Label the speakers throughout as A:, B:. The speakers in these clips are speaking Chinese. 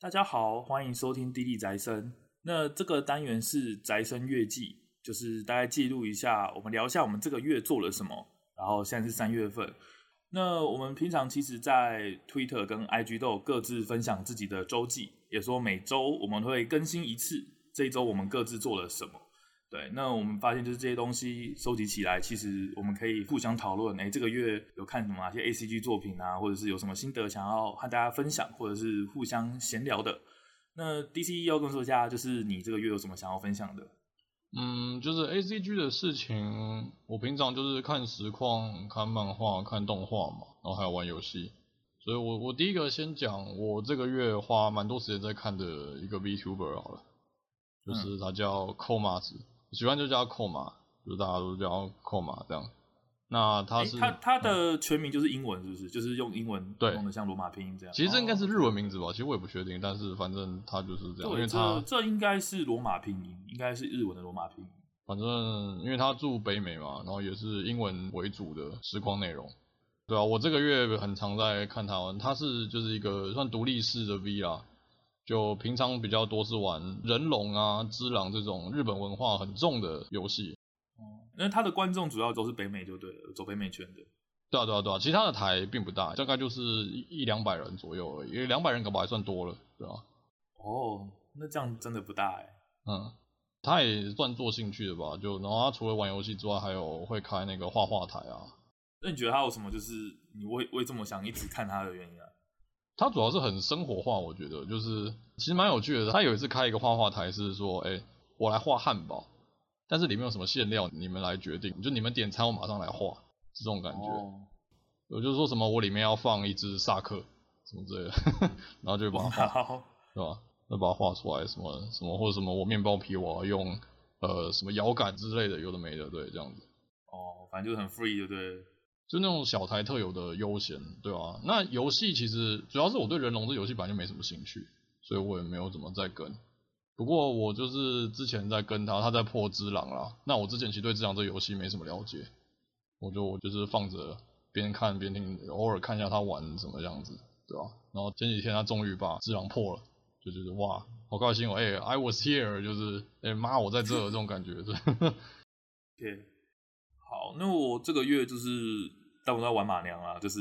A: 大家好，欢迎收听《滴滴宅生》。那这个单元是宅生月记，就是大家记录一下，我们聊一下我们这个月做了什么。然后现在是三月份，那我们平常其实，在 Twitter 跟 IG 都有各自分享自己的周记，也说每周我们会更新一次，这一周我们各自做了什么。对，那我们发现就是这些东西收集起来，其实我们可以互相讨论。哎，这个月有看什么哪些 ACG 作品啊，或者是有什么心得想要和大家分享，或者是互相闲聊的。那 DC 要跟我说一下，就是你这个月有什么想要分享的？
B: 嗯，就是 ACG 的事情，我平常就是看实况、看漫画、看动画嘛，然后还有玩游戏。所以我我第一个先讲，我这个月花蛮多时间在看的一个 VTuber 好了，就是他叫 Coma 喜欢就叫他扣马，就大家都叫扣马这样。那他是、
A: 欸、他他的全名就是英文是不是？就是用英文对，弄的像罗马拼音这样。
B: 其实这应该是日文名字吧？其实我也不确定，但是反正他就是这样。因为他
A: 这应该是罗马拼音，应该是日文的罗马拼音。
B: 反正因为他住北美嘛，然后也是英文为主的时光内容。对啊，我这个月很常在看他玩，他是就是一个算独立式的 V 啦。就平常比较多是玩人龙啊、之狼这种日本文化很重的游戏。
A: 哦，因为他的观众主要都是北美，就对了，走北美圈的。
B: 对啊，对啊，对啊，其他的台并不大，大概就是一一两百人左右而已，因为两百人可不还算多了，对吧？
A: 哦，那这样真的不大哎。
B: 嗯，他也算做兴趣的吧，就然后他除了玩游戏之外，还有会开那个画画台啊。
A: 那你觉得他有什么就是你会会这么想一直看他的原因啊？
B: 他主要是很生活化，我觉得就是其实蛮有趣的。他有一次开一个画画台，是说，哎、欸，我来画汉堡，但是里面有什么馅料，你们来决定，就你们点餐，我马上来画，是这种感觉。我、哦、就是说什么，我里面要放一只萨克，什么之类的，然后就把它画，对吧？就把它画出来，什么什么或者什么，我面包皮我要用呃什么摇杆之类的，有的没的，对，这样子。
A: 哦，反正就是很 free，对不对？
B: 就那种小台特有的悠闲，对吧、啊？那游戏其实主要是我对人龙这游戏本来就没什么兴趣，所以我也没有怎么在跟。不过我就是之前在跟他，他在破只狼啦。那我之前其实对只狼这游戏没什么了解，我就我就是放着边看边听，偶尔看一下他玩什么样子，对吧、啊？然后前几天他终于把只狼破了，就觉得哇，好高兴哦！哎、，I was here，就是哎妈、我在这这种感觉，
A: 对。好，那我这个月就是。但我在玩马娘啊，就是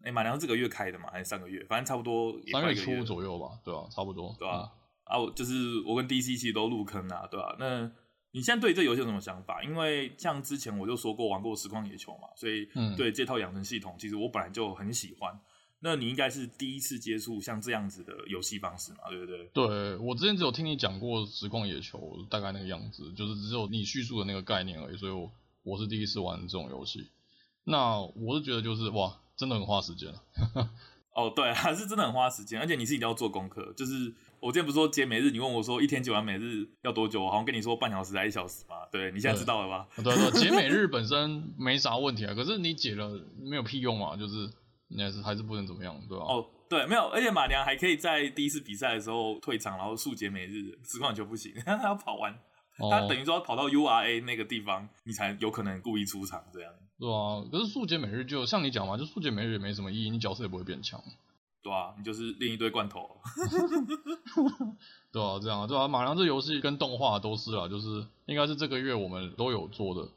A: 哎、欸，马娘是这个月开的嘛，还是上个月？反正差不多也快一个月。
B: 三月初左右吧，对吧、啊？差不多，
A: 对吧、啊？嗯、啊，我就是我跟 DC 其实都入坑啊，对吧、啊？那你现在对这游戏有什么想法？因为像之前我就说过玩过实况野球嘛，所以对这套养成系统，其实我本来就很喜欢。那你应该是第一次接触像这样子的游戏方式嘛，对不对？
B: 对，我之前只有听你讲过实况野球，大概那个样子，就是只有你叙述的那个概念而已，所以我我是第一次玩这种游戏。那我是觉得就是哇，真的很花时间。
A: 哦，对，还是真的很花时间，而且你是一定要做功课。就是我之前不是说解每日，你问我说一天解完每日要多久？我好像跟你说半小时还一小时吧。对，你现在知道了吧？
B: 对对，解每 日本身没啥问题啊，可是你解了没有屁用啊，就是你还是还是不能怎么样，对吧？
A: 哦，对，没有，而且马良还可以在第一次比赛的时候退场，然后速解每日，实况就不行，他要跑完。他等于说跑到 URA 那个地方，你才有可能故意出场这样。
B: 对啊，可是速解每日就像你讲嘛，就速解每日也没什么意义，你角色也不会变强。
A: 对啊，你就是另一堆罐头。
B: 对啊，这样啊，对啊，马良这游戏跟动画都是啊，就是应该是这个月我们都有做的。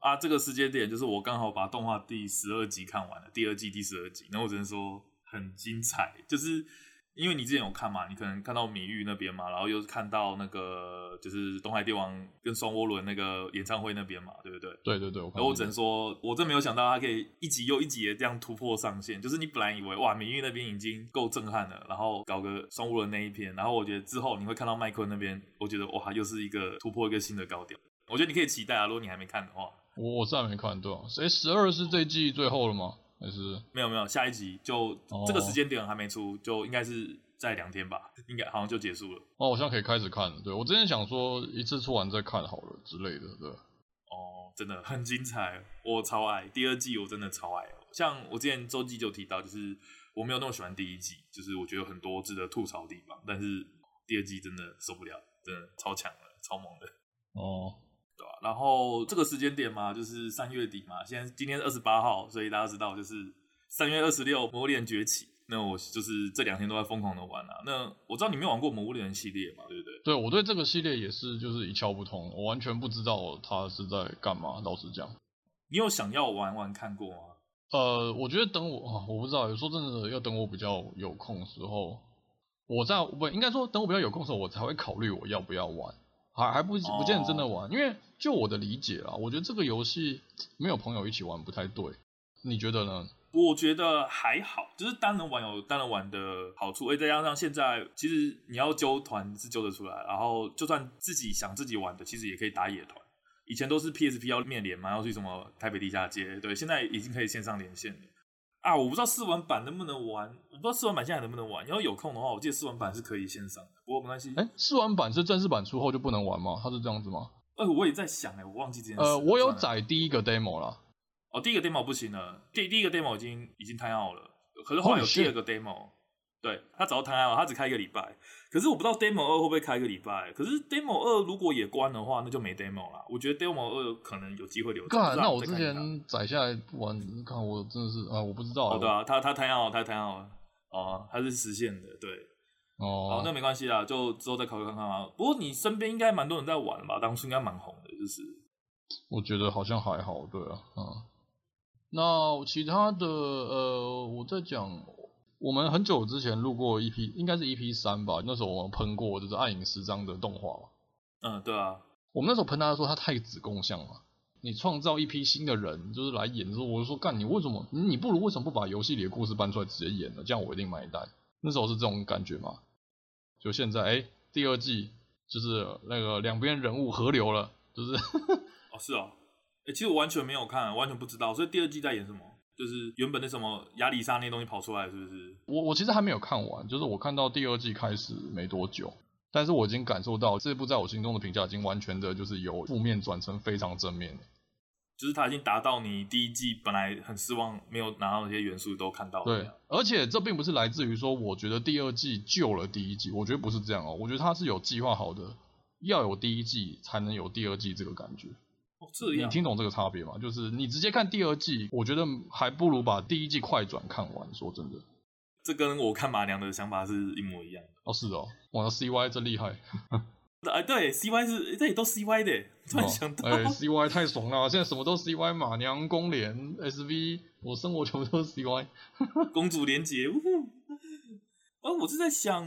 A: 啊，这个时间点就是我刚好把动画第十二集看完了，第二季第十二集，然后我只能说很精彩，就是。因为你之前有看嘛，你可能看到米玉那边嘛，然后又看到那个就是东海帝王跟双涡轮那个演唱会那边嘛，对不对？
B: 对对对，我
A: 我只能说，我真没有想到他可以一集又一集的这样突破上限。就是你本来以为哇，米玉那边已经够震撼了，然后搞个双涡轮那一篇，然后我觉得之后你会看到麦昆那边，我觉得哇，又是一个突破一个新的高点。我觉得你可以期待啊，如果你还没看的话。
B: 我我是还没看，对啊。诶，十二是这季最后了吗？还是
A: 没有没有，下一集就、哦、这个时间点还没出，就应该是在两天吧，应该好像就结束了。
B: 哦，我现在可以开始看了。对，我之前想说一次出完再看好了之类的，对。
A: 哦，真的很精彩，我超爱第二季，我真的超爱。像我之前周记就提到，就是我没有那么喜欢第一季，就是我觉得有很多值得吐槽的地方，但是第二季真的受不了，真的超强了，超猛的。
B: 哦。
A: 然后这个时间点嘛，就是三月底嘛。现在今天是二十八号，所以大家知道就是三月二十六，魔链崛起。那我就是这两天都在疯狂的玩啊。那我知道你没有玩过《魔物猎人》系列嘛，对不对？
B: 对，我对这个系列也是就是一窍不通，我完全不知道它是在干嘛。老实讲，
A: 你有想要玩玩看过吗？
B: 呃，我觉得等我，我不知道，有时候真的要等我比较有空的时候，我在不应该说等我比较有空的时候，我才会考虑我要不要玩，还还不不见得真的玩，因为就我的理解啦，我觉得这个游戏没有朋友一起玩不太对，你觉得呢？
A: 我觉得还好，就是单人玩有单人玩的好处，而再加上现在其实你要揪团是揪得出来，然后就算自己想自己玩的，其实也可以打野团。以前都是 PSP 要面连嘛，要去什么台北地下街，对，现在已经可以线上连线了啊！我不知道试玩版能不能玩，我不知道试玩版现在能不能玩。你要有空的话，我记得试玩版是可以线上的，不过没关系。
B: 哎、欸，试玩版是正式版出后就不能玩吗？它是这样子吗？
A: 呃，我也在想，哎，我忘记这件事。
B: 呃，我有载第一个 demo 了。
A: 哦，第一个 demo 不行了，第第一个 demo 已经已经 time out 了，可是后来有第二个 demo。对，他早就摊了，他只开一个礼拜。可是我不知道 Demo 二会不会开一个礼拜。可是 Demo 二如果也关的话，那就没 Demo 了。我觉得 Demo 二可能有机会留
B: 那我之前载下来玩，看我真的是啊，我不知道。
A: 哦，对啊，他他摊好，他摊好了。哦，他是实现的，对。
B: 哦。
A: 好，那没关系啦，就之后再考虑看看啊。不过你身边应该蛮多人在玩吧？当初应该蛮红的，就是。
B: 我觉得好像还好，对啊，嗯。那其他的呃，我在讲。我们很久之前录过 EP，应该是 EP 三吧。那时候我们喷过就是《暗影十章》的动画嘛。
A: 嗯，对啊。
B: 我们那时候喷他说他太子贡像了。你创造一批新的人，就是来演的时候，我就说干，你为什么？你不如为什么不把游戏里的故事搬出来直接演呢？这样我一定买单。那时候是这种感觉嘛。就现在，哎，第二季就是那个两边人物合流了，就是。
A: 哦，是哦。哎，其实我完全没有看，完全不知道。所以第二季在演什么？就是原本那什么亚里沙那些东西跑出来，是不是？
B: 我我其实还没有看完，就是我看到第二季开始没多久，但是我已经感受到这部在我心中的评价已经完全的就是由负面转成非常正面，
A: 就是它已经达到你第一季本来很失望没有拿到那些元素都看到了。
B: 对，而且这并不是来自于说我觉得第二季救了第一季，我觉得不是这样哦，我觉得它是有计划好的，要有第一季才能有第二季这个感觉。
A: 这样，
B: 你听懂这个差别吗？就是你直接看第二季，我觉得还不如把第一季快转看完。说真的，
A: 这跟我看马娘的想法是一模一样的。
B: 哦，是哦，哇，CY 真厉害。
A: 哎，对，CY 是这里都 CY 的，突然想到，哎、
B: 欸、，CY 太爽了，现在什么都 CY，马娘、公联、SV，我生活全部都是 CY。
A: 公主连结，哦，我是在想，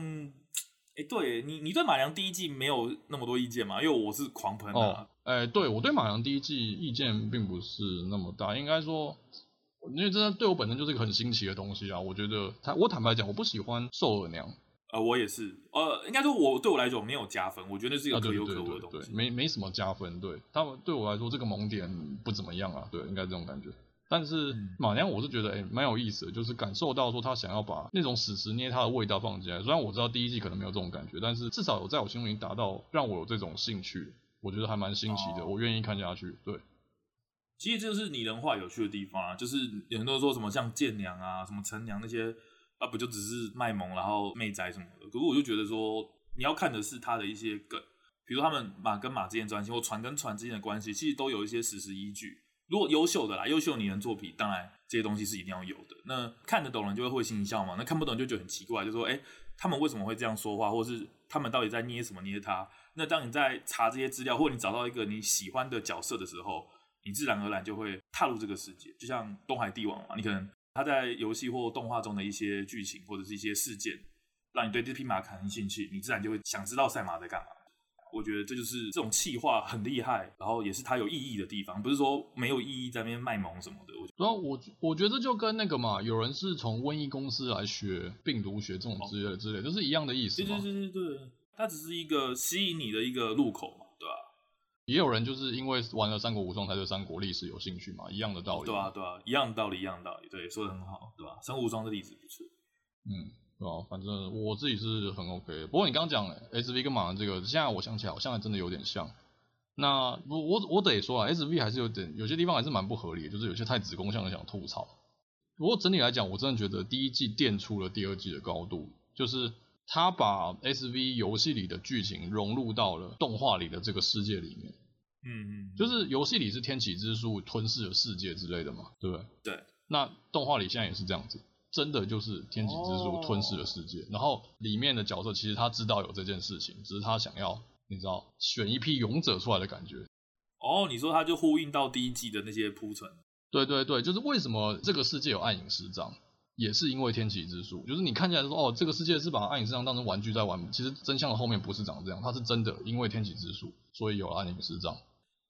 A: 哎、欸，对你，你对马良第一季没有那么多意见吗？因为我是狂喷的。哦哎、欸，对，我对马良第一季意见并不是那么大，应该说，因为这对我本身就是一个很新奇的东西啊。我觉得，坦我坦白讲，我不喜欢瘦耳娘。呃，我也是，呃，应该说我对我来讲没有加分，我觉得是一个可有可无的东西，啊、对对对对对没没什么加分。对他们对我来说，这个萌点不怎么样啊。对，应该这种感觉。但是马娘，我是觉得哎，蛮、欸、有意思的，就是感受到说他想要把那种史实捏他的味道放进来。虽然我知道第一季可能没有这种感觉，但是至少有在我心里达到让我有这种兴趣。我觉得还蛮新奇的，哦、我愿意看下去。对，其实这就是拟人化有趣的地方啊，就是有很多人说什么像剑娘啊、什么陈娘那些啊，不就只是卖萌，然后媚宅什么的。可是我就觉得说，你要看的是他的一些梗，比如他们马跟马之间的关系，或船跟船之间的关系，其实都有一些史实依据。如果优秀的啦，优秀拟人作品，当然这些东西是一定要有的。那看得懂人就会会心一笑嘛，那看不懂就觉得很奇怪，就说哎、他们为什么会这样说话，或是他们到底在捏什么捏他？那当你在查这些资料，或你找到一个你喜欢的角色的时候，你自然而然就会踏入这个世界。就像东海帝王嘛，你可能他在游戏或动画中的一些剧情或者是一些事件，让你对这匹马产生兴趣，你自然就会想知道赛马在干嘛。我觉得这就是这种气话很厉害，然后也是它有意义的地方，不是说没有意义在那边卖萌什么的。然后我我觉得就跟那个嘛，有人是从瘟疫公司来学病毒学这种之类的之类的，就是一样的意思嘛。对对对对对。它只是一个吸引你的一个入口嘛，对吧？也有人就是因为玩了《三国无双》才对三国历史有兴趣嘛，一样的道理。对啊，对啊，一样的道理，一样的道理。对，说的很好，对吧？《三国无双》的例子不错。嗯，对吧？反正我自己是很 OK 的。不过你刚刚讲 SV 跟马娘这个，现在我想起来好像还真的有点像。那我我我得说啊，SV 还是有点有些地方还是蛮不合理的，就是有些太子宫像想吐槽。不过整体来讲，我真的觉得第一季垫出了第二季的高度，就是。他把 SV 游戏里的剧情融入到了动画里的这个世界里面，嗯嗯，就是游戏里是天启之术吞噬了世界之类的嘛，对不对？对。那动画里现在也是这样子，
B: 真的就是天启之术吞噬了世界，然后里面的角色其实他知道有这件事情，只是他想要你知道选一批勇者出来的感觉。
A: 哦，你说他就呼应到第一季的那些铺陈。
B: 对对对，就是为什么这个世界有暗影师长，也是因为天启之术。就是你看起来说哦，这个世界是把暗影师长当成玩具在玩，其实真相的后面不是长这样，它是真的因为天启之术，所以有了暗影师长。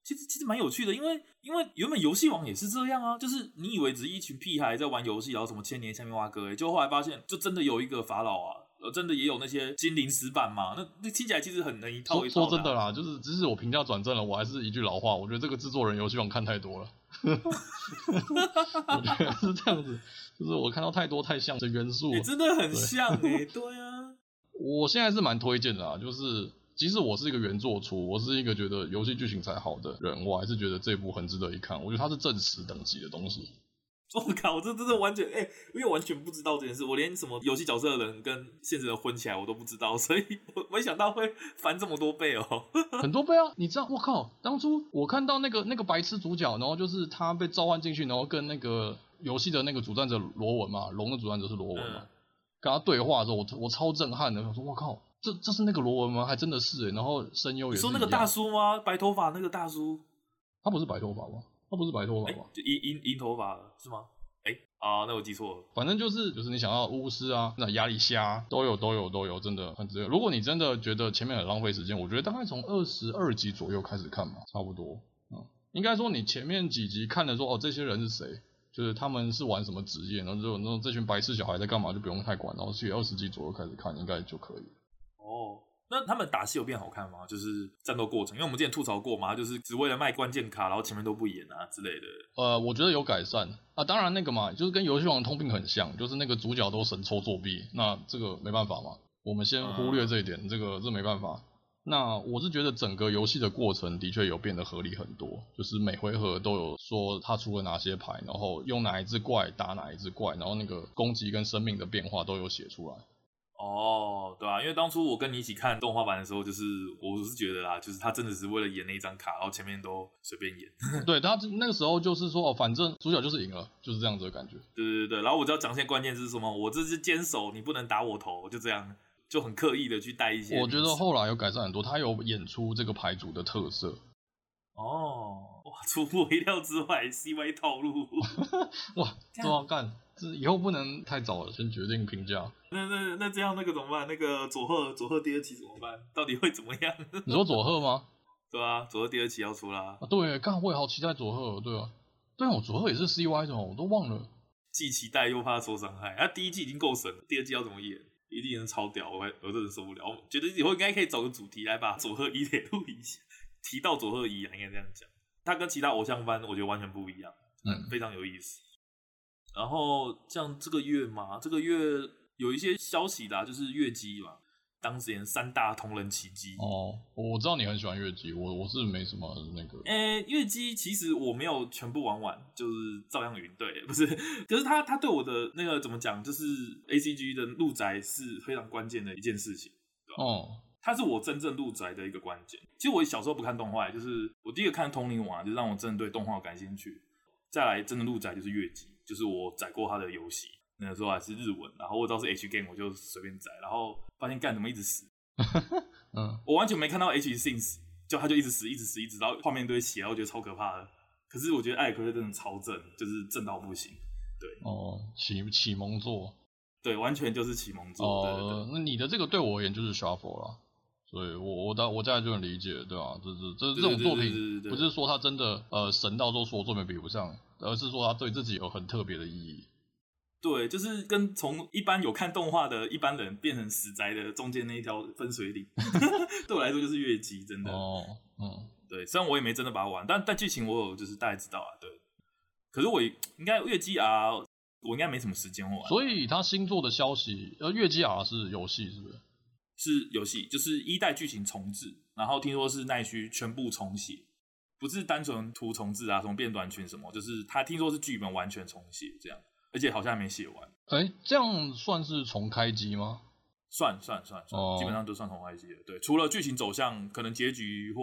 A: 其实其实蛮有趣的，因为因为原本游戏王也是这样啊，就是你以为只是一群屁孩在玩游戏，然后什么千年下面挖哥，哎，就后来发现就真的有一个法老啊。呃真的也有那些精灵石板嘛？那那听起来其实很能一套一套啊。
B: 说，说真的啦，就是即使我评价转正了，我还是一句老话，我觉得这个制作人游戏王看太多了。我觉得是这样子，就是我看到太多太像的元素，
A: 欸，真的很像哎，欸，对啊。
B: 我现在是蛮推荐的啊，就是即使我是一个原作出，我是一个觉得游戏剧情才好的人，我还是觉得这部很值得一看。我觉得它是正史等级的东西。
A: 我靠！我这真的完全哎、欸，因为完全不知道这件事，我连什么游戏角色的人跟现实人混起来我都不知道，所以我没想到会翻这么多倍哦、喔，
B: 很多倍啊！你知道？我靠！当初我看到那个那个白痴主角，然后就是他被召唤进去，然后跟那个游戏的那个主战者罗文嘛，龙的主战者是罗文嘛，嗯、跟他对话的时候，我我超震撼的，我说我靠，这这是那个罗文吗？还真的是哎，然后声优也是。
A: 你说那个大叔吗？白头发那个大叔？
B: 他不是白头发吗？他不是白头发吧？
A: 就银银银头发是吗？哎、欸，啊，那我记错了。
B: 反正就是就是你想要巫师啊，那压力虾都有都有都有，真的很值得。如果你真的觉得前面很浪费时间，我觉得大概从二十二集左右开始看吧，差不多。嗯，应该说你前面几集看的说哦，这些人是谁，就是他们是玩什么职业，然后就那种这群白痴小孩在干嘛，就不用太管，然后去二十集左右开始看，应该就可以。
A: 那他们打戏有变好看吗？就是战斗过程，因为我们之前吐槽过嘛，就是只为了卖关键卡，然后前面都不演啊之类的。
B: 呃，我觉得有改善啊，当然那个嘛，就是跟游戏王通病很像，就是那个主角都神抽作弊，那这个没办法嘛，我们先忽略这一点，嗯、这个这没办法。那我是觉得整个游戏的过程的确有变得合理很多，就是每回合都有说他出了哪些牌，然后用哪一只怪打哪一只怪，然后那个攻击跟生命的变化都有写出来。
A: 哦，对啊，因为当初我跟你一起看动画版的时候，就是我是觉得啦，就是他真的是为了演那一张卡，然后前面都随便演。
B: 对，他那个时候就是说，哦，反正主角就是赢了，就是这样子的感觉。
A: 对对对，然后我只要讲一些关键是什么，我这是坚守，你不能打我头，就这样，就很刻意的去带一些。
B: 我觉得后来有改善很多，他有演出这个牌组的特色。
A: 哦，哇，出乎我意料之外，CY 套路，
B: 哇，这么干。这以后不能太早了，先决定评价。
A: 那那那这样那个怎么办？那个佐贺佐贺第二期怎么办？到底会怎么样？
B: 你说佐贺吗？
A: 对啊，佐贺第二期要出啦。
B: 啊，对，刚好我也好期待佐贺，对啊，对啊，我佐贺也是 CY 的，我都忘了。
A: 既期待又怕受伤害。他、啊、第一季已经够神了，第二季要怎么演？一定能超屌，我还我真的受不了。我觉得以后应该可以找个主题来把佐贺一铁录一下，提到佐贺一啊，应该这样讲。他跟其他偶像番我觉得完全不一样，嗯，非常有意思。然后像这个月嘛，这个月有一些消息啦，就是月姬嘛，当年三大同人奇迹。
B: 哦，我知道你很喜欢月姬，我我是没什么那个。
A: 诶，月姬其实我没有全部玩完，就是照样云对，不是。可是他他对我的那个怎么讲，就是 A C G 的入宅是非常关键的一件事情。
B: 哦，
A: 他是我真正入宅的一个关键。其实我小时候不看动画，就是我第一个看通灵王，就是让我真的对动画感兴趣。再来真的入宅就是月姬。就是我载过他的游戏，那个时候还是日文，然后我知道是 H game，我就随便载，然后发现干什么一直死，
B: 嗯，
A: 我完全没看到 H since，就他就一直死，一直死，一直到画面堆血，然后我觉得超可怕的。可是我觉得艾尔奎特真的超正，就是正到不行。对，
B: 哦，启启蒙作，
A: 对，完全就是启蒙作。哦，
B: 那你的这个对我而言就是 shuffle 了，所以我我大我大概就能理解，对吧？这这这这种作品不是说他真的呃神到说所有作品比不上。而是说他对自己有很特别的意义，
A: 对，就是跟从一般有看动画的一般人变成死宅的中间那一条分水岭，对我来说就是月姬，真的。
B: 哦，嗯，
A: 对，虽然我也没真的把它玩，但但剧情我有就是大概知道啊，对。可是我应该月姬啊，我应该没什么时间玩。
B: 所以他新做的消息，呃，月姬啊是游戏是不是？
A: 是游戏，就是一代剧情重置，然后听说是奈须全部重写。不是单纯图重置啊，什么变短裙什么，就是他听说是剧本完全重写这样，而且好像还没写完。
B: 哎、欸，这样算是重开机吗？
A: 算算算算，哦、基本上都算重开机了。对，除了剧情走向可能结局或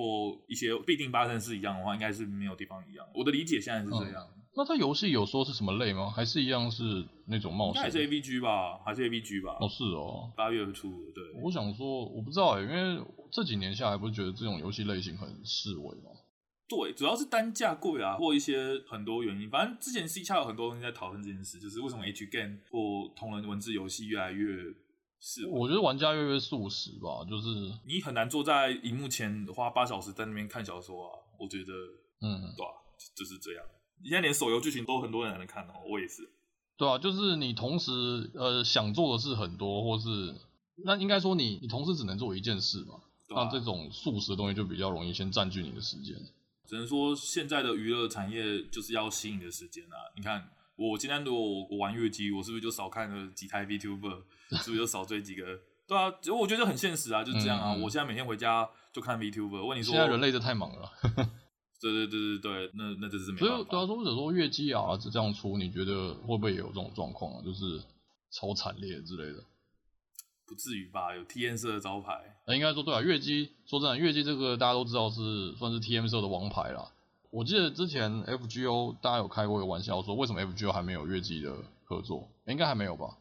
A: 一些必定发生是一样的话，应该是没有地方一样。我的理解现在是这样。
B: 那它游戏有说是什么类吗？还是一样是那种冒险？
A: 还是 AVG 吧，还是 AVG 吧？
B: 哦，是哦，
A: 八月初，对。
B: 我想说，我不知道哎，因为这几年下来，不是觉得这种游戏类型很示威吗？
A: 对，主要是单价贵啊，或一些很多原因。反正之前 C 恰有很多东西在讨论这件事，就是为什么 H game 或同人文字游戏越来越是。
B: 我觉得玩家越来越素食吧，就是
A: 你很难坐在荧幕前花八小时在那边看小说啊。我觉得，
B: 嗯，
A: 对啊，就是这样。你现在连手游剧情都很多人能看哦，我也是。
B: 对啊，就是你同时呃想做的事很多，或是那应该说你你同时只能做一件事嘛。啊，那这种速食的东西就比较容易先占据你的时间。
A: 只能说现在的娱乐产业就是要吸引的时间啊。你看我今天如果我，玩月姬，我是不是就少看了几台 VTuber？是不是就少追几个？对啊，我觉得很现实啊，就是这样啊。嗯嗯，我现在每天回家就看 VTuber。问你说，
B: 现在人类都太忙了。
A: 对对对对对，那那就是没办法。
B: 所以，对啊，说或者说月姬啊这样出，你觉得会不会也有这种状况啊？就是超惨烈之类的？
A: 不至于吧？有 TM 社的招牌。
B: 那应该说对啊，月姬说真的，月姬这个大家都知道是算是 TM 社的王牌啦。我记得之前 FGO 大家有开过一个玩笑说，为什么 FGO 还没有月姬的合作？应该还没有吧？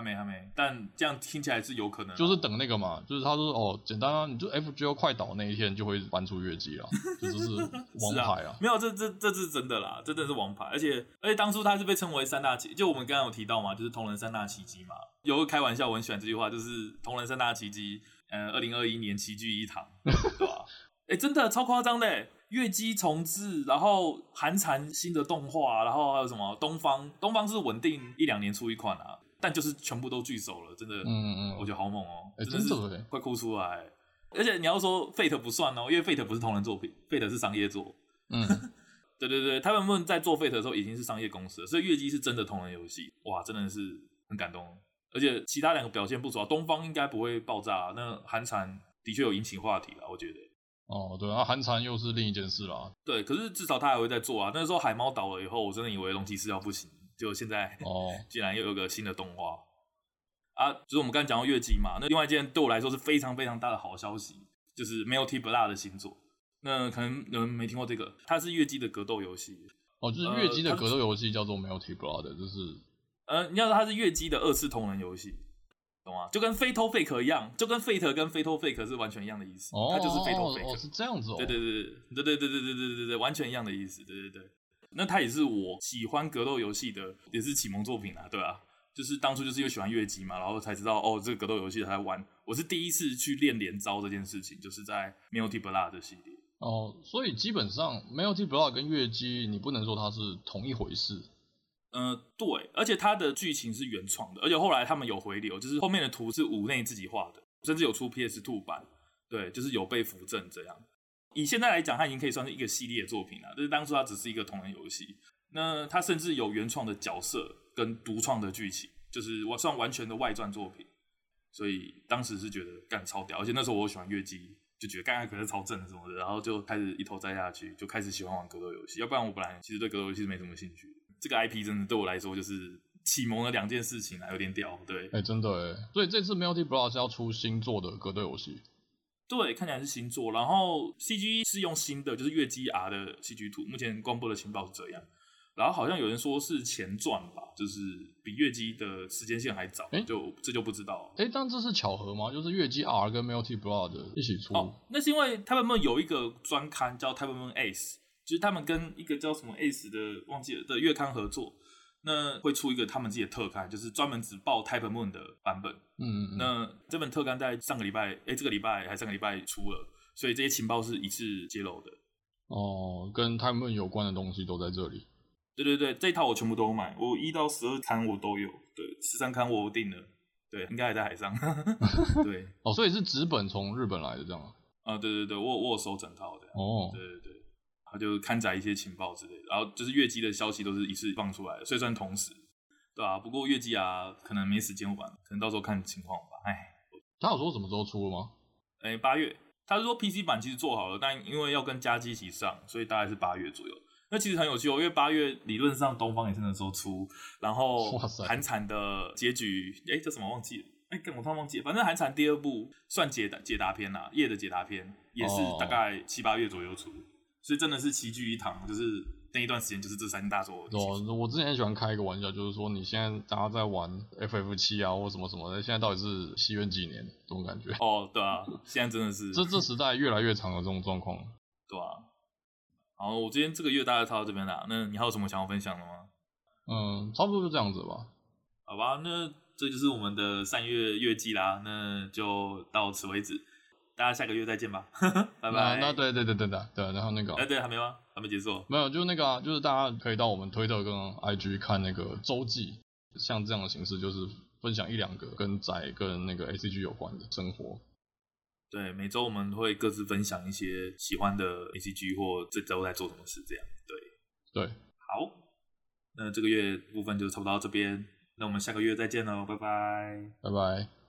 A: 还没，还没，但这样听起来是有可能，
B: 就是等那个嘛，就是他说哦，简单啊，你就 FGO 快倒那一天就会搬出月姬了，就，就是 王牌啊，
A: 啊没有，这这这是真的啦，这真的是王牌，而且而且当初他是被称为三大奇，就我们刚刚有提到嘛，就是同人三大奇迹嘛，有个开玩笑，我很喜欢这句话，就是同人三大奇迹，呃，二零二一年齐聚一堂，对吧？哎、欸，真的超夸张的，月姬重置，然后寒蝉新的动画，然后还有什么东方，东方是稳定一两年出一款啊。但就是全部都聚首了，真的，嗯嗯，我觉得好猛哦、喔，真的是快哭出来。而且你要说 Fate 不算哦、喔，因为 Fate 不是同人作品，Fate 是商业作。嗯，对对对，他们在做 Fate 的时候已经是商业公司了，所以月姬是真的同人游戏，哇，真的是很感动。而且其他两个表现不错，东方应该不会爆炸，那寒蝉的确有引起话题了，我觉得。
B: 哦，对啊，寒蝉又是另一件事了。
A: 对，可是至少他还会再做啊。那时候海猫倒了以后，我真的以为龙骑士要不行。就现在哦，竟然又有个新的动画啊！就是我们刚才讲到月姬嘛，那另外一件对我来说是非常非常大的好消息，就是 Melty Blood 的新作。那可能有人没听过这个，它是月姬的格斗游戏
B: 哦，就是月姬的格斗游戏叫做 Melty Blood，就是
A: 呃，你要说它是月姬的二次同人游戏，懂吗？就跟 Fatal Fake 一样，就跟 Fate 跟 Fatal Fake 是完全一样的意思。哦，它就是 Fatal Fake，
B: 哦，是这样子哦。
A: 对对对对对对对对对对对对，完全一样的意思。对对对。那它也是我喜欢格斗游戏的，也是启蒙作品啊，对啊，就是当初就是因为喜欢越级嘛，然后才知道哦，这个格斗游戏他在玩。我是第一次去练连招这件事情，就是在 Melty Blood 的系列。
B: 哦，所以基本上 Melty Blood 跟越级，你不能说它是同一回事。
A: 嗯、呃，对，而且它的剧情是原创的，而且后来他们有回流，就是后面的图是五内自己画的，甚至有出 PS Two 版，对，就是有被扶正这样。以现在来讲，它已经可以算是一个系列作品了。就是当初它只是一个同人游戏，那它甚至有原创的角色跟独创的剧情，就是我算完全的外传作品。所以当时是觉得干超屌，而且那时候我喜欢月姬，就觉得干干可是超正什么的，然后就开始一头栽下去，就开始喜欢玩格斗游戏。要不然我本来其实对格斗游戏是没什么兴趣。这个 IP 真的对我来说就是启蒙了两件事情啊，有点屌。对，
B: 哎、真的哎。所以这次 Melty Blood 是要出新作的格斗游戏。
A: 对，看起来是新作，然后 CG 是用新的，就是月姬 R 的 CG 图。目前公布的情报是这样，然后好像有人说是前传吧，就是比月姬的时间线还早，诶就这就不知道。
B: 哎，但这是巧合吗？就是月姬 R 跟 Melty Blood 一起出？
A: 哦，那是因为 Type Moon 有一个专刊叫 Type Moon Ace，就是他们跟一个叫什么 Ace 的忘记了的月刊合作。那会出一个他们自己的特刊，就是专门只报 Type Moon 的版本。嗯，嗯，那这本特刊在上个礼拜，哎，这个礼拜还上个礼拜出了，所以这些情报是一次揭露的。
B: 哦，跟 Type Moon 有关的东西都在这里。
A: 对对对，这一套我全部都有买，我一到十二刊我都有。对，十三刊我订了。对，应该还在海上。对。
B: 哦，所以是纸本从日本来的这样啊？
A: 啊，对对对，我我有收整套的。哦，对对对。他就刊载一些情报之类的，然后就是月姬的消息都是一次放出来的，所以算同时，对吧、啊？不过月姬啊，可能没时间玩，可能到时候看情况吧。哎，
B: 他有说什么时候出了吗？
A: 哎，八月。他是说 PC 版其实做好了，但因为要跟家机一起上，所以大概是八月左右。那其实很有趣哦，因为八月理论上东方也是那时候出，然后寒蝉的结局，哎，叫什么忘记了？哎，我突然忘记了。反正寒蝉第二部算解答解答篇啦，夜的解答篇也是大概七八月左右出。所以真的是齐聚一堂，就是那一段时间就是这三大作。
B: 哦，我之前喜欢开一个玩笑，就是说你现在大家在玩 FF 七啊，或什么什么的，现在到底是西元几年？这种感觉。
A: 哦，对啊，现在真的是。
B: 这这时代越来越长的这种状况。
A: 对啊。好，我今天这个月大概差到这边啦，那你还有什么想要分享的吗？
B: 嗯，差不多就这样子吧。
A: 好吧，那这就是我们的三月月季啦，那就到此为止。大家下个月再见吧，拜拜。
B: 那对对对对对对，然后那个，
A: 哎对，还没吗？还没结束？
B: 没有，就那个啊，就是大家可以到我们推特跟 IG 看那个周记，像这样的形式，就是分享一两个跟宅跟那个 ACG 有关的生活。
A: 对，每周我们会各自分享一些喜欢的 ACG 或这周在做什么事，这样。对
B: 对，
A: 好，那这个月部分就差不多到这边，那我们下个月再见喽，拜拜，
B: 拜拜。